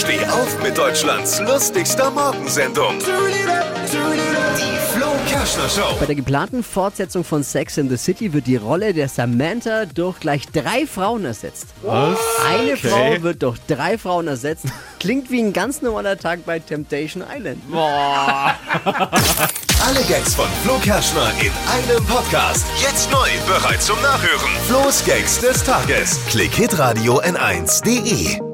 Steh auf mit Deutschlands lustigster Morgensendung. Die Flo Kerschner Show. Bei der geplanten Fortsetzung von Sex in the City wird die Rolle der Samantha durch gleich drei Frauen ersetzt. Was? Eine Okay. Frau wird durch drei Frauen ersetzt. Klingt wie ein ganz normaler Tag bei Temptation Island. Alle Gags von Flo Kerschner in einem Podcast. Jetzt neu, bereit zum Nachhören. Flo's Gags des Tages. Klick Hitradio N1.de.